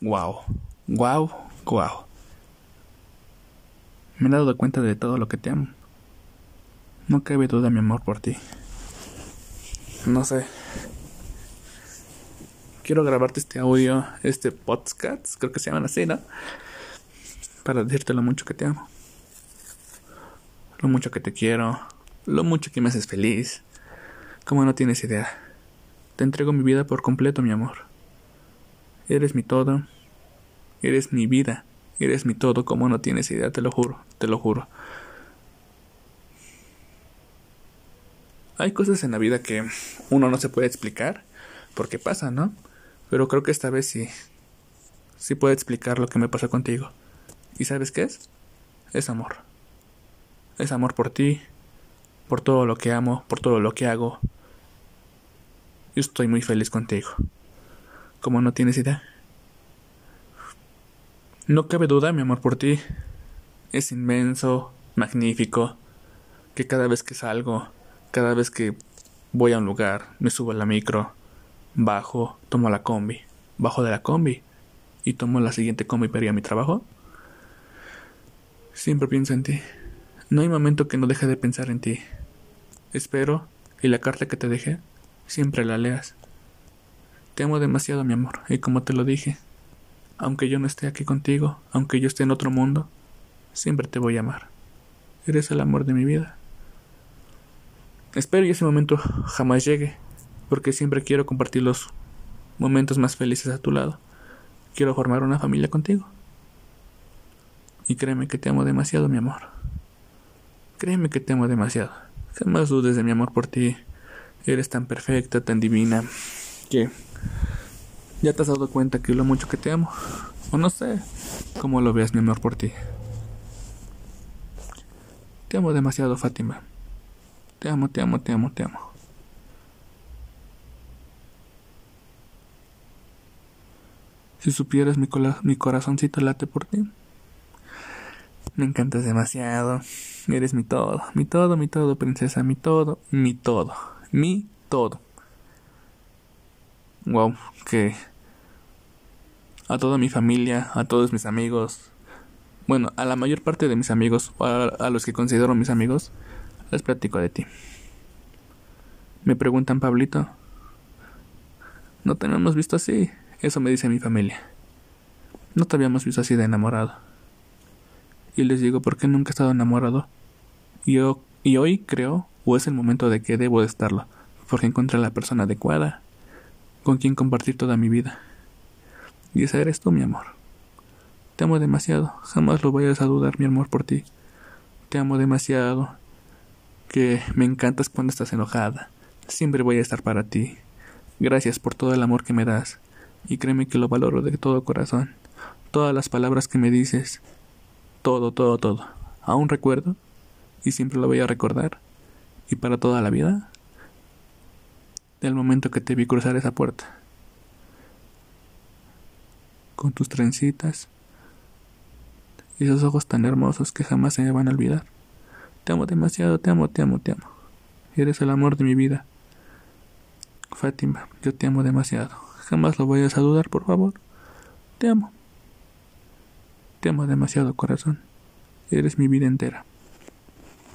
Wow, wow, wow. Me he dado cuenta de todo lo que te amo. No cabe duda mi amor por ti. No sé. Quiero grabarte este audio, este podcast, creo que se llaman así, ¿no? Para decirte lo mucho que te amo. Lo mucho que te quiero. Lo mucho que me haces feliz. Como no tienes idea. Te entrego mi vida por completo, mi amor. Eres mi todo. Eres mi vida. Eres mi todo, como no tienes idea, te lo juro, te lo juro. Hay cosas en la vida que uno no se puede explicar porque pasa, ¿no? Pero creo que esta vez sí. Sí puedo explicar lo que me pasó contigo. ¿Y sabes qué es? Es amor. Es amor por ti, por todo lo que amo, por todo lo que hago. Yo estoy muy feliz contigo. Como no tienes idea. No cabe duda, mi amor por ti es inmenso, magnífico, que cada vez que salgo, cada vez que voy a un lugar, me subo a la micro, bajo, tomo la combi, bajo de la combi y tomo la siguiente combi para ir a mi trabajo, siempre pienso en ti. No hay momento que no deje de pensar en ti. Espero y la carta que te dejé, siempre la leas. Te amo demasiado, mi amor, y como te lo dije, aunque yo no esté aquí contigo, aunque yo esté en otro mundo, siempre te voy a amar. Eres el amor de mi vida. Espero que ese momento jamás llegue, porque siempre quiero compartir los momentos más felices a tu lado. Quiero formar una familia contigo. Y créeme que te amo demasiado, mi amor. Créeme que te amo demasiado. Jamás dudes de mi amor por ti. Eres tan perfecta, tan divina, que ya te has dado cuenta que lo mucho que te amo. O no sé cómo lo veas mi amor por ti. Te amo demasiado, Fátima. Te amo, te amo, te amo, te amo. Si supieras mi, mi corazoncito late por ti. Me encantas demasiado. Eres mi todo, mi todo, mi todo, princesa, mi todo, mi todo, mi todo wow, que a toda mi familia, a todos mis amigos, bueno, a la mayor parte de mis amigos, a, a los que considero mis amigos, les platico de ti. Me preguntan, Pablito, no te habíamos visto así. Eso me dice mi familia. No te habíamos visto así de enamorado. Y les digo, ¿por qué nunca he estado enamorado? Yo, y hoy creo, o es el momento de que debo de estarlo, porque encontré a la persona adecuada con quien compartir toda mi vida. Y esa eres tú, mi amor. Te amo demasiado, jamás lo vayas a dudar, mi amor, por ti. Te amo demasiado, que me encantas cuando estás enojada. Siempre voy a estar para ti. Gracias por todo el amor que me das, y créeme que lo valoro de todo corazón. Todas las palabras que me dices, todo, todo, todo. Aún recuerdo, y siempre lo voy a recordar, y para toda la vida del momento que te vi cruzar esa puerta. Con tus trencitas y esos ojos tan hermosos que jamás se me van a olvidar. Te amo demasiado, te amo, te amo, te amo. Eres el amor de mi vida. Fátima, yo te amo demasiado. Jamás lo vayas a dudar, por favor. Te amo. Te amo demasiado, corazón. Eres mi vida entera.